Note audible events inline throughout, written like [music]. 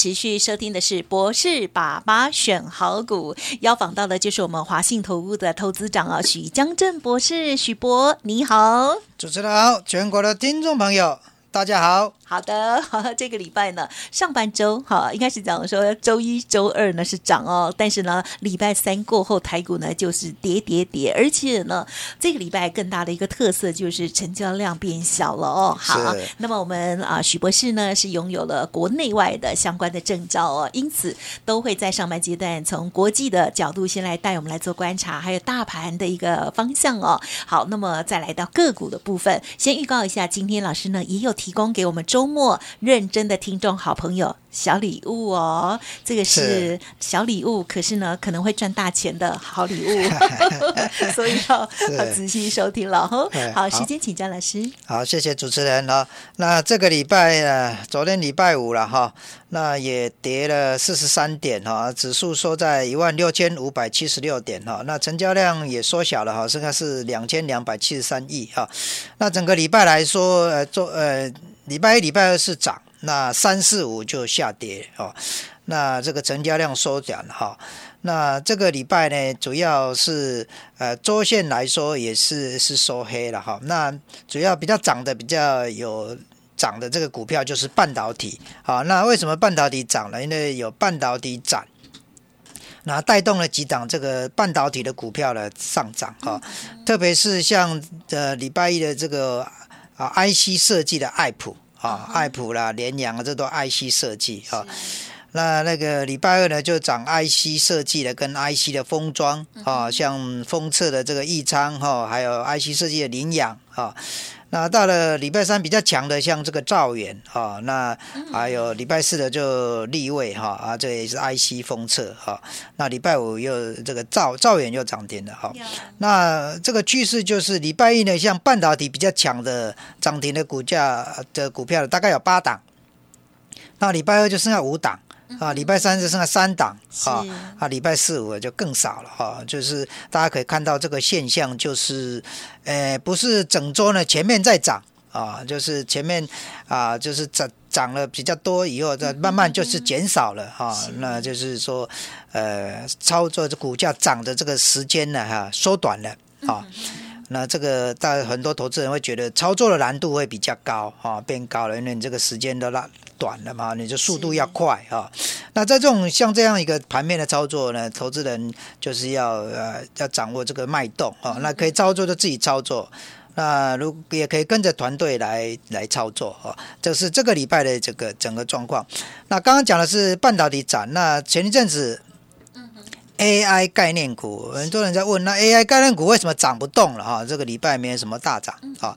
持续收听的是博士爸爸选好股，邀访到的就是我们华信投顾的投资长啊，许江正博士，许博你好，主持人好，全国的听众朋友。大家好。好的，好 [laughs] 这个礼拜呢，上半周哈，应该是讲说周一周二呢是涨哦，但是呢，礼拜三过后台股呢就是跌跌跌，而且呢，这个礼拜更大的一个特色就是成交量变小了哦。好，那么我们啊，许博士呢是拥有了国内外的相关的证照哦，因此都会在上半阶段从国际的角度先来带我们来做观察，还有大盘的一个方向哦。好，那么再来到个股的部分，先预告一下，今天老师呢也有提供给我们周。末认真的听众好朋友。小礼物哦，这个是小礼物，可是呢可能会赚大钱的好礼物，[laughs] 所以要仔细收听了哈。好，时间请张老师。好，谢谢主持人哈。那这个礼拜呢，昨天礼拜五了哈，那也跌了四十三点哈，指数收在一万六千五百七十六点哈，那成交量也缩小了哈，剩下是两千两百七十三亿哈。那整个礼拜来说，呃，做呃，礼拜一、礼拜二是涨。那三四五就下跌哦，那这个成交量缩减哈，那这个礼拜呢，主要是呃周线来说也是是收黑了哈，那主要比较涨的比较有涨的这个股票就是半导体好，那为什么半导体涨了？因为有半导体涨，那带动了几档这个半导体的股票的上涨哈，特别是像呃礼拜一的这个啊 IC 设计的爱普。啊，爱普啦、联阳啊，这都 IC 设计啊。那那个礼拜二呢，就涨 IC 设计的跟 IC 的封装啊，像封测的这个益昌哈，还有 IC 设计的羚羊啊。那到了礼拜三比较强的，像这个兆远啊，那还有礼拜四的就立位哈啊，这也是 IC 封测哈。那礼拜五又这个兆兆远又涨停了哈。那这个趋势就是礼拜一呢，像半导体比较强的涨停的股价的股票大概有八档，那礼拜二就剩下五档。啊，礼拜三只剩下三档啊，啊，礼拜四五就更少了哈。就是大家可以看到这个现象，就是，呃，不是整周呢前面在涨啊，就是前面啊，就是涨涨了比较多以后，再慢慢就是减少了哈。那就是说，呃，操作这股价涨的这个时间呢哈缩短了啊。那这个大很多投资人会觉得操作的难度会比较高啊，变高了，因为你这个时间都拉短了嘛，你就速度要快啊。那在这种像这样一个盘面的操作呢，投资人就是要呃要掌握这个脉动啊。那可以操作就自己操作，那如也可以跟着团队来来操作啊。这是这个礼拜的这个整个状况。那刚刚讲的是半导体展，那前一阵子。AI 概念股，很多人在问，那 AI 概念股为什么涨不动了哈？这个礼拜没有什么大涨啊。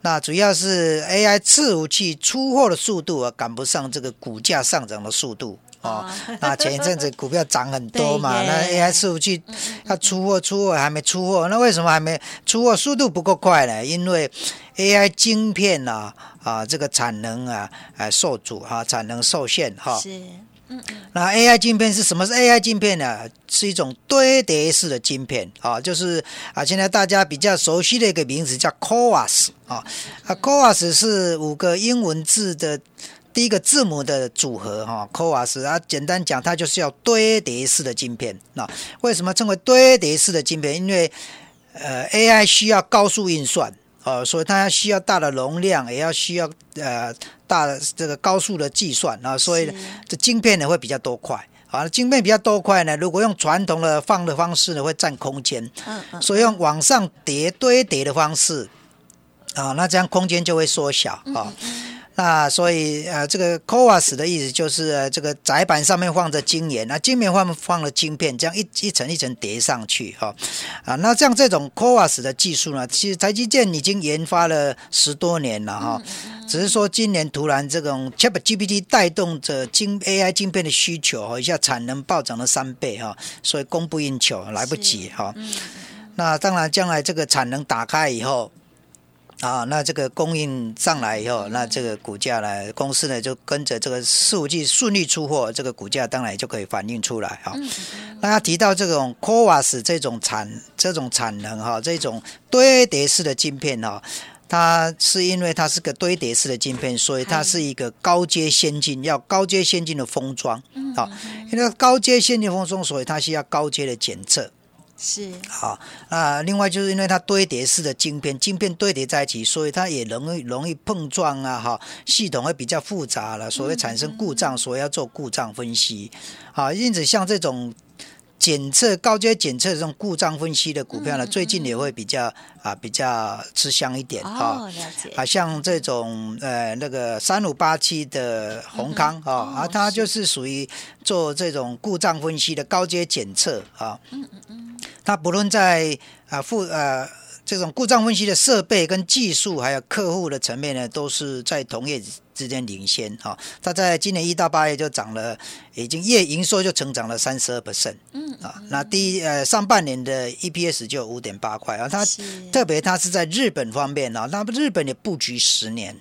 那主要是 AI 伺服器出货的速度啊，赶不上这个股价上涨的速度啊。那前一阵子股票涨很多嘛，[laughs] 那 AI 伺服器要出货，出货还没出货，那为什么还没出货？速度不够快呢？因为 AI 晶片啊啊，这个产能啊啊受阻哈，产能受限哈。是。那 AI 晶片是什么？是 AI 晶片呢？是一种堆叠式的晶片啊，就是啊，现在大家比较熟悉的一个名字叫 c o a s 啊。啊 c o a s 是五个英文字的第一个字母的组合哈。c o a s 啊，简单讲，它就是要堆叠式的晶片。那为什么称为堆叠式的晶片？因为呃，AI 需要高速运算。哦，所以它需要大的容量，也要需要呃大的这个高速的计算啊，所以这晶片呢会比较多块。啊，晶片比较多块呢，如果用传统的放的方式呢，会占空间，嗯嗯，所以用往上叠堆叠的方式啊，那这样空间就会缩小啊。那所以呃，这个 CoWAS 的意思就是这个窄板上面放着晶圆，那晶圆放放了晶片，这样一一层一层叠上去哈啊。那像这种 CoWAS 的技术呢，其实台积电已经研发了十多年了哈，只是说今年突然这种 ChatGPT 带动着晶 AI 晶片的需求哈，一下产能暴涨了三倍哈，所以供不应求，来不及哈。那当然，将来这个产能打开以后。啊，那这个供应上来以后，那这个股价呢，公司呢就跟着这个四五季顺利出货，这个股价当然就可以反映出来啊。那他提到这种 c o v a s 这种产这种产能哈，这种堆叠式的晶片哈，它是因为它是个堆叠式的晶片，所以它是一个高阶先进，要高阶先进的封装啊。因为高阶先进封装，所以它需要高阶的检测。是。好啊，另外就是因为它堆叠式的晶片，晶片堆叠在一起，所以它也容易容易碰撞啊，哈，系统会比较复杂了，所以产生故障，所以要做故障分析，啊，因此像这种检测高阶检测这种故障分析的股票呢，最近也会比较啊比较吃香一点哈，啊，像这种呃那个三五八七的宏康啊，啊，它就是。属于做这种故障分析的高阶检测啊，嗯嗯嗯。它不论在啊负呃这种故障分析的设备跟技术，还有客户的层面呢，都是在同业之间领先哈。它在今年一到八月就涨了，已经月营收就成长了三十二 percent，嗯啊，那第一呃上半年的 EPS 就五点八块啊。它特别它是在日本方面啊，那日本也布局十年。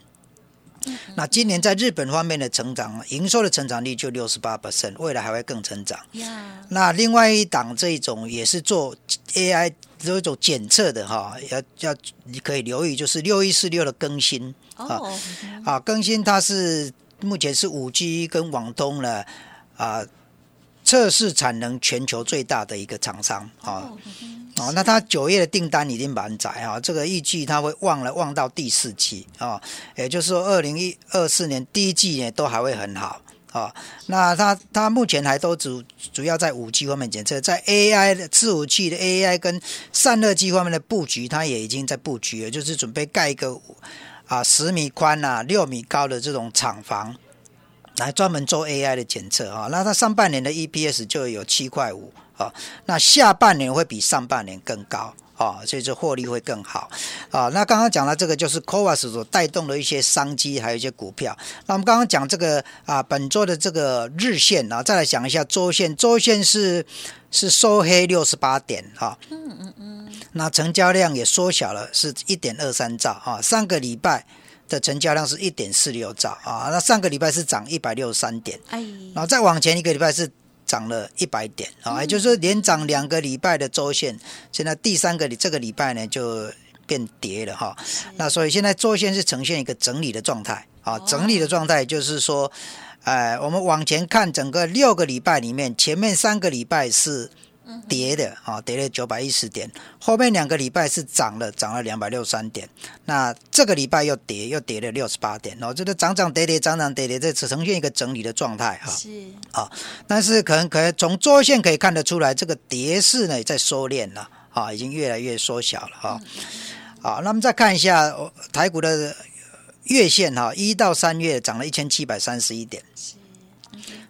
那今年在日本方面的成长，营收的成长率就六十八 percent，未来还会更成长。那另外一档这一种也是做 AI 这种检测的哈，要要你可以留意，就是六一四六的更新。啊啊更新，它是目前是五 G 跟网通了啊测试产能全球最大的一个厂商啊。哦，那它九月的订单已经满载啊，这个预计它会旺了，旺到第四季啊，也就是说二零一二四年第一季呢都还会很好啊。那它它目前还都主主要在五 G 方面检测，在 AI 的伺服器的 AI 跟散热机方面的布局，它也已经在布局了，就是准备盖一个啊十米宽啊六米高的这种厂房，来专门做 AI 的检测啊。那它上半年的 EPS 就有七块五。啊，那下半年会比上半年更高啊，所以这获利会更好啊。那刚刚讲了这个就是 c o v a s 所带动的一些商机，还有一些股票。那我们刚刚讲这个啊，本周的这个日线啊，再来讲一下周线，周线是是收黑六十八点哈。嗯嗯嗯。那成交量也缩小了，是一点二三兆啊。上个礼拜的成交量是一点四六兆啊。那上个礼拜是涨一百六十三点，哎，然后再往前一个礼拜是。涨了一百点啊，也就是说连涨两个礼拜的周线，现在第三个这个礼拜呢就变跌了哈。那所以现在周线是呈现一个整理的状态啊，整理的状态就是说，哎，我们往前看整个六个礼拜里面，前面三个礼拜是。跌的啊，跌了九百一十点，后面两个礼拜是涨了，涨了两百六十三点。那这个礼拜又跌，又跌了六十八点。哦，这个涨涨跌跌，涨涨跌跌，这只呈现一个整理的状态哈。是啊，但是可能可能从周线可以看得出来，这个跌势呢也在收敛了啊，已经越来越缩小了哈。好，那么再看一下台股的月线哈，一到三月涨了一千七百三十一点。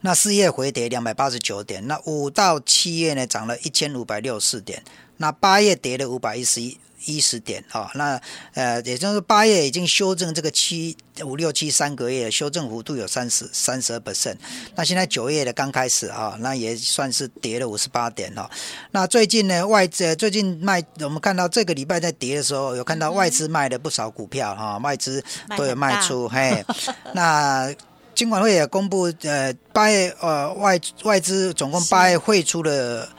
那四月回跌两百八十九点，那五到七月呢涨了一千五百六十四点，那八月跌了五百一十一一十点啊，那呃也就是八月已经修正这个七五六七三个月修正幅度有三十三十二 percent，那现在九月的刚开始啊，那也算是跌了五十八点哦。那最近呢外资最近卖，我们看到这个礼拜在跌的时候，有看到外资卖了不少股票哈，外资都有卖出嘿，[laughs] 那。金管会也公布，呃，八月呃外外资总共八月汇出了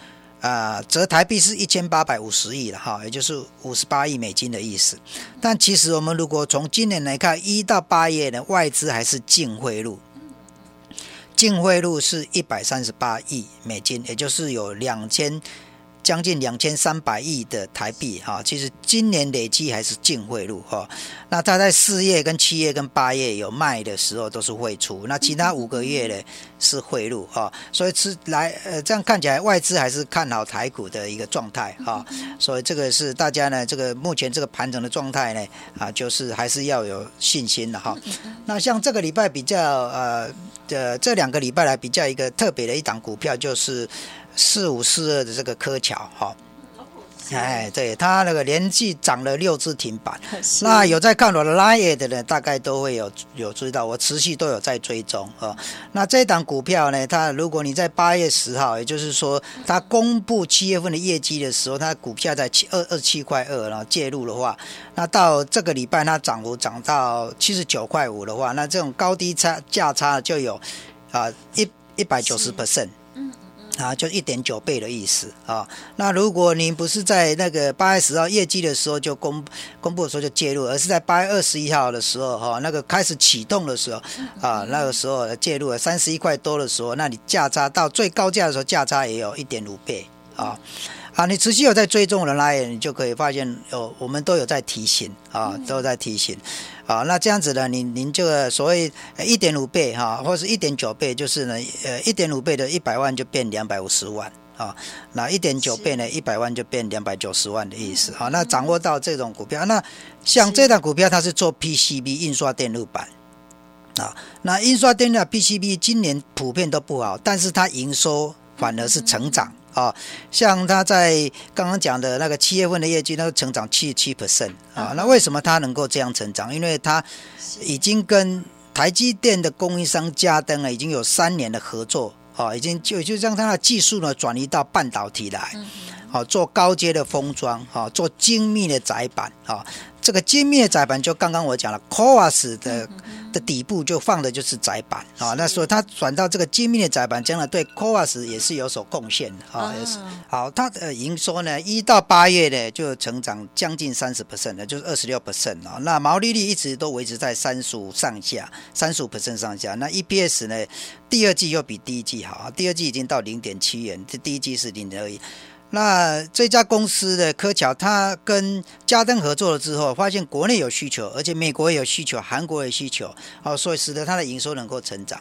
啊，折台币是一千八百五十亿了哈，也就是五十八亿美金的意思。但其实我们如果从今年来看，一到八月呢，外资还是净汇入，净汇入是一百三十八亿美金，也就是有两千。将近两千三百亿的台币哈，其实今年累计还是净汇入哈。那它在四月、跟七月、跟八月有卖的时候都是汇出，那其他五个月呢是汇入哈。所以是来呃这样看起来外资还是看好台股的一个状态哈。所以这个是大家呢这个目前这个盘整的状态呢啊，就是还是要有信心的哈。那像这个礼拜比较呃的这两个礼拜来比较一个特别的一档股票就是。四五四二的这个柯桥哈，哎，对，它那个连续涨了六只停板。[laughs] 那有在看我的 Line 的人，大概都会有有注意到，我持续都有在追踪哦。那这档股票呢，它如果你在八月十号，也就是说它公布七月份的业绩的时候，它股票在七二二七块二，然后介入的话，那到这个礼拜它涨幅涨到七十九块五的话，那这种高低差价差就有啊一一百九十 percent。啊，就一点九倍的意思啊。那如果你不是在那个八月十号业绩的时候就公公布的时候就介入，而是在八月二十一号的时候哈，那个开始启动的时候啊，那个时候介入了三十一块多的时候，那你价差到最高价的时候价差也有一点五倍啊。啊，你持续有在追踪的来，你就可以发现有我们都有在提醒啊，都有在提醒。啊，那这样子呢，您您这个所谓一点五倍哈，或是一点九倍，就是呢，呃，一点五倍的一百万就变两百五十万啊，那一点九倍呢，一百万就变两百九十万的意思。好，那掌握到这种股票，那像这档股票它是做 PCB 印刷电路板啊，那印刷电路 PCB 今年普遍都不好，但是它营收反而是成长。啊，像他在刚刚讲的那个七月份的业绩，那成长七十七 percent 啊，那为什么他能够这样成长？因为他已经跟台积电的供应商加登啊，已经有三年的合作啊，已经就就让他的技术呢转移到半导体来，好做高阶的封装，好做精密的载板啊。这个精密的载板就刚刚我讲了 c o a s 的的底部就放的就是载板啊，那所以它转到这个精密的载板，将来对 c o a s 也是有所贡献的啊，也是好。它的营收呢，一到八月呢就成长将近三十 percent 的，就是二十六 percent 啊。那毛利率一直都维持在三十五上下，三十五 percent 上下。那 EPS 呢，第二季又比第一季好，第二季已经到零点七元，这第一季是零点二一。那这家公司的科桥，它跟嘉登合作了之后，发现国内有需求，而且美国也有需求，韩国也有需求，哦，所以使得它的营收能够成长。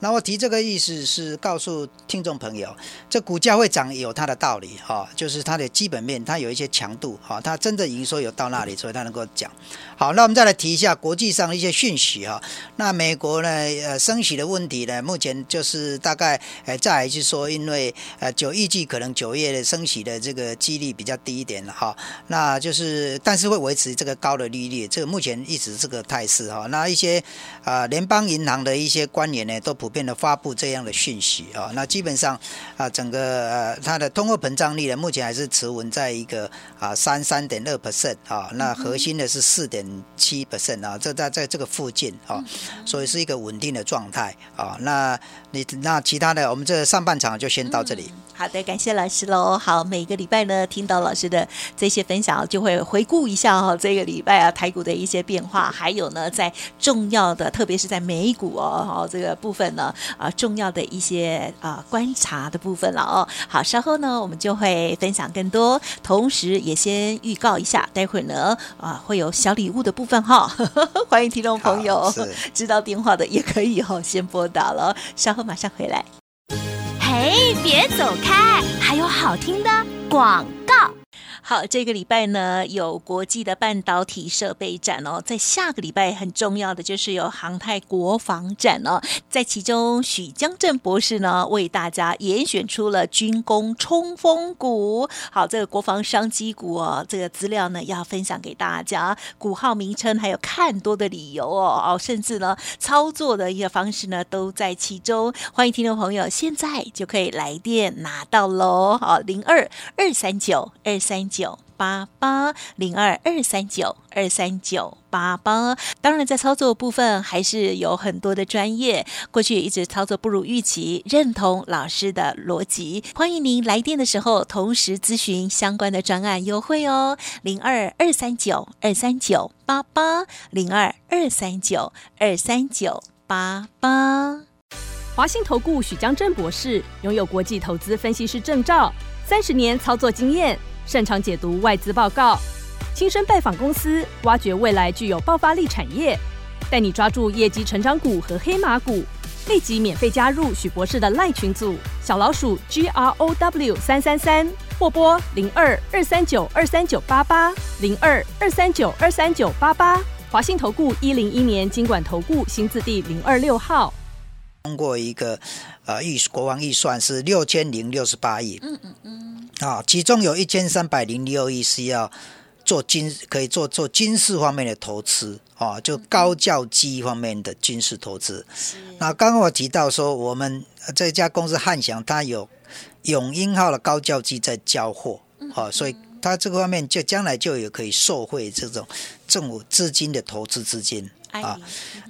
那我提这个意思是告诉听众朋友，这股价会涨有它的道理，哈，就是它的基本面，它有一些强度，哈，它真的营收有到那里，所以它能够讲。好，那我们再来提一下国际上的一些讯息，哈。那美国呢，呃，升息的问题呢，目前就是大概，呃，再是说，因为呃，九预计可能九月的升息的这个几率比较低一点了，哈。那就是，但是会维持这个高的利率，这个目前一直这个态势，哈。那一些啊，联邦银行的一些官员呢，都普遍的发布这样的讯息，啊。那基本上啊，整个呃，它的通货膨胀率呢，目前还是持稳在一个啊三三点二 percent 啊。那核心的是四点。七 percent 啊，这在在这个附近啊，所以是一个稳定的状态啊。那你那其他的，我们这上半场就先到这里。好的，感谢老师喽。好，每个礼拜呢，听到老师的这些分享，就会回顾一下哈，这个礼拜啊，台股的一些变化，还有呢，在重要的，特别是在美股哦，哦，这个部分呢，啊，重要的一些啊观察的部分了哦。好，稍后呢，我们就会分享更多，同时也先预告一下，待会呢，啊，会有小礼物的部分哈，[laughs] 欢迎听众朋友知道电话的也可以哈，先拨打了，稍后马上回来。嘿，别走开，还有好听的广告。好，这个礼拜呢有国际的半导体设备展哦，在下个礼拜很重要的就是有航太国防展哦，在其中许江正博士呢为大家严选出了军工冲锋股，好，这个国防商机股哦，这个资料呢要分享给大家，股号名称还有看多的理由哦，哦，甚至呢操作的一个方式呢都在其中，欢迎听众朋友现在就可以来电拿到喽，好，零二二三九二三。九八八零二二三九二三九八八，当然在操作部分还是有很多的专业，过去一直操作不如预期，认同老师的逻辑，欢迎您来电的时候同时咨询相关的专案优惠哦，零二二三九二三九八八零二二三九二三九八八，华信投顾许江正博士拥有国际投资分析师证照，三十年操作经验。擅长解读外资报告，亲身拜访公司，挖掘未来具有爆发力产业，带你抓住业绩成长股和黑马股。立即免费加入许博士的赖群组，小老鼠 G R O W 三三三，或拨零二二三九二三九八八零二二三九二三九八八。华信投顾一零一年经管投顾新字第零二六号。通过一个呃预国王预算是六千零六十八亿，嗯嗯嗯，啊，其中有一千三百零六亿是要做军可以做做军事方面的投资啊，就高教机方面的军事投资。是。那刚刚我提到说，我们呃这家公司汉翔，它有永鹰号的高教机在交货，啊，所以它这个方面就将来就有可以受惠这种政府资金的投资资金啊。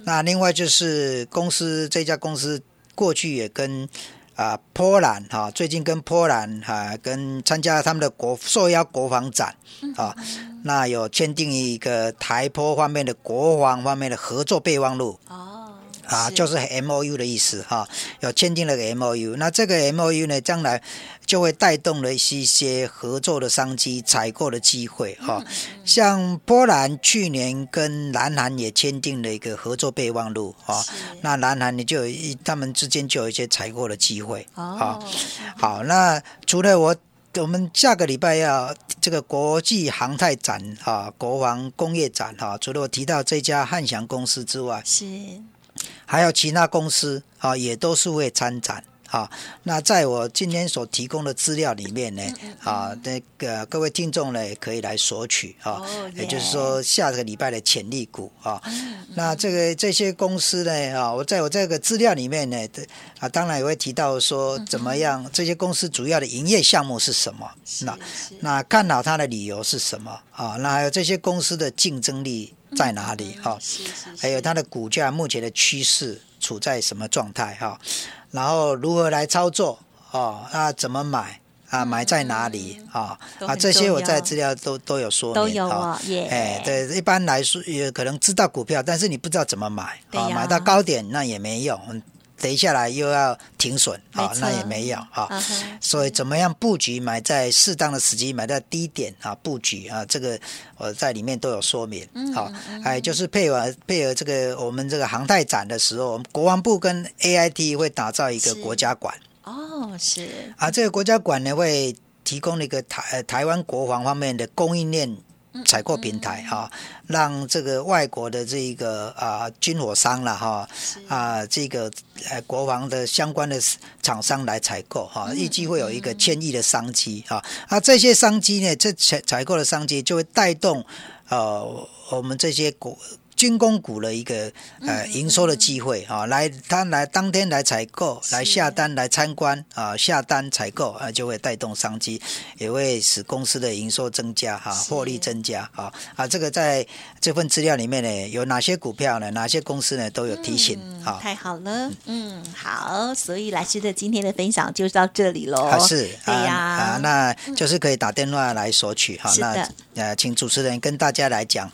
那另外就是公司这家公司过去也跟啊波兰哈、最近跟波兰哈、跟参加他们的国受邀国防展啊，那有签订一个台波方面的国防方面的合作备忘录。哦，啊，就是 M O U 的意思哈，有签订了个 M O U，那这个 M O U 呢，将来就会带动了一些合作的商机、采购的机会哈。像波兰去年跟南韩也签订了一个合作备忘录啊，那南韩呢就有一他们之间就有一些采购的机会啊。哦，好，那除了我。我们下个礼拜要这个国际航太展啊，国防工业展哈、除了我提到这家汉翔公司之外，是还有其他公司啊，也都是会参展啊。那在我今天所提供的资料里面呢，啊，那个各位听众呢，也可以来索取啊哦，也就是耶说下个礼拜的潜力股啊。那这个这些公司呢，啊，我在我这个资料里面呢，啊，当然也会提到说怎么样，这些公司主要的营业项目是什么？那那看好它的理由是什么啊？那还有这些公司的竞争力在哪里？哈、还有它的股价目前的趋势处在什么状态哈？然后如何来操作哦？那怎么买啊？买在哪里啊？啊，这些我在资料都都有说明，都有哈哎，对，一般来说也可能知道股票，但是你不知道怎么买啊，买到高点那也没用，等一下来又要停损啊那也没有啊。所以怎么样布局，买在适当的时机，买在低点啊，布局啊，这个我在里面都有说明。嗯好、还有就是配合配合这个我们这个航太展的时候，我们国防部跟 AIT 会打造一个国家馆。哦，是。啊，这个国家馆呢会提供一个台呃台湾国防方面的供应链采购平台哈、让这个外国的这个啊、军火商了哈啊这个呃国防的相关的厂商来采购哈，预计会有一个千亿的商机哈啊这些商机呢，这采采购的商机就会带动呃我们这些国。军工股的一个呃营收的机会啊，来他来当天来采购，来下单来参观啊，下单采购啊，就会带动商机，也会使公司的营收增加哈，获利增加啊啊，这个在这份资料里面呢，有哪些股票呢？哪些公司呢？都有提醒啊。太好了，嗯，好，所以老师的今天的分享就到这里喽。啊是对呀啊啊，那就是可以打电话来索取哈。那呃，请主持人跟大家来讲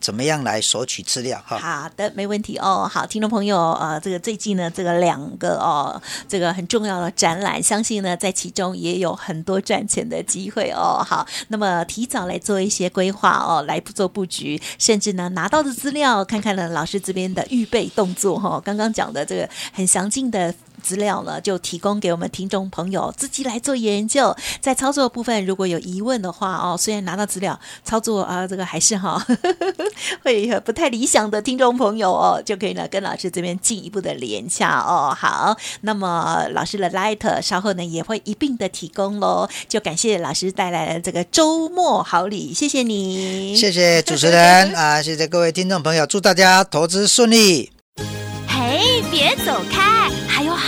怎么样来索取资料哈。好的，没问题哦。好，听众朋友，呃，这个最近呢，这个两个哦，这个很重要的展览，相信呢，在其中也有很多赚钱的机会哦。好，那么提早来做一些规划哦，来做布局，甚至呢，拿到的资料，看看呢，老师这边的预备动作哈、哦，刚刚讲的这个很详尽的。资料呢，就提供给我们听众朋友自己来做研究。在操作部分，如果有疑问的话哦，虽然拿到资料，操作啊、这个还是哈、[laughs] 会不太理想的听众朋友哦，就可以呢跟老师这边进一步的连洽哦。好，那么老师的 Light 稍后呢也会一并的提供喽。就感谢老师带来的这个周末好礼，谢谢你，谢谢主持人啊，谢谢各位听众朋友，祝大家投资顺利。嘿，别走开，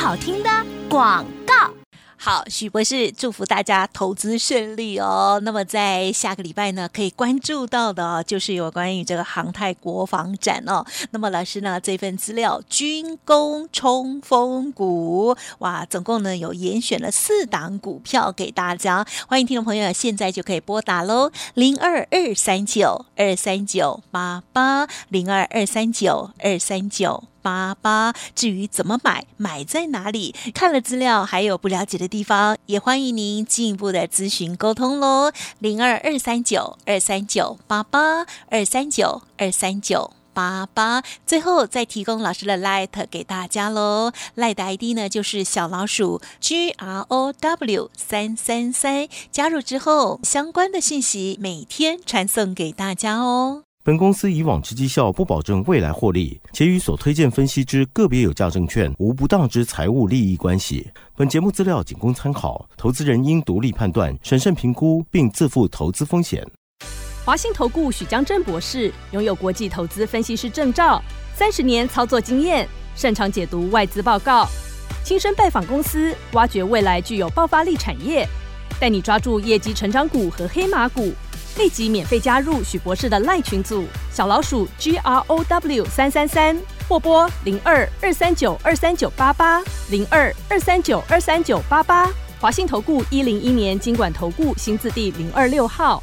好听的广告。好，许博士祝福大家投资顺利哦。那么在下个礼拜呢，可以关注到的就是有关于这个航太国防展哦。那么老师呢这份资料军工冲锋股，哇，总共呢有严选了四档股票给大家，欢迎听众朋友现在就可以拨打喽，零二二三九二三九八八零二二三九二三九。八八。至于怎么买，买在哪里，看了资料还有不了解的地方，也欢迎您进一步的咨询沟通喽。零二二三九二三九八八二三九二三九。八八，最后再提供老师的 Light 给大家喽。Light 的 ID 呢就是小老鼠 G R O W 三三三，加入之后相关的信息每天传送给大家哦。本公司以往之绩效不保证未来获利，且与所推荐分析之个别有价证券无不当之财务利益关系。本节目资料仅供参考，投资人应独立判断、审慎评估，并自负投资风险。华信投顾许江正博士拥有国际投资分析师证照，三十年操作经验，擅长解读外资报告，亲身拜访公司，挖掘未来具有爆发力产业，带你抓住业绩成长股和黑马股。立即免费加入许博士的赖群组，小老鼠 G R O W 三三三，或拨零二二三九二三九八八零二二三九二三九八八。华信投顾一零一年经管投顾新字第零二六号。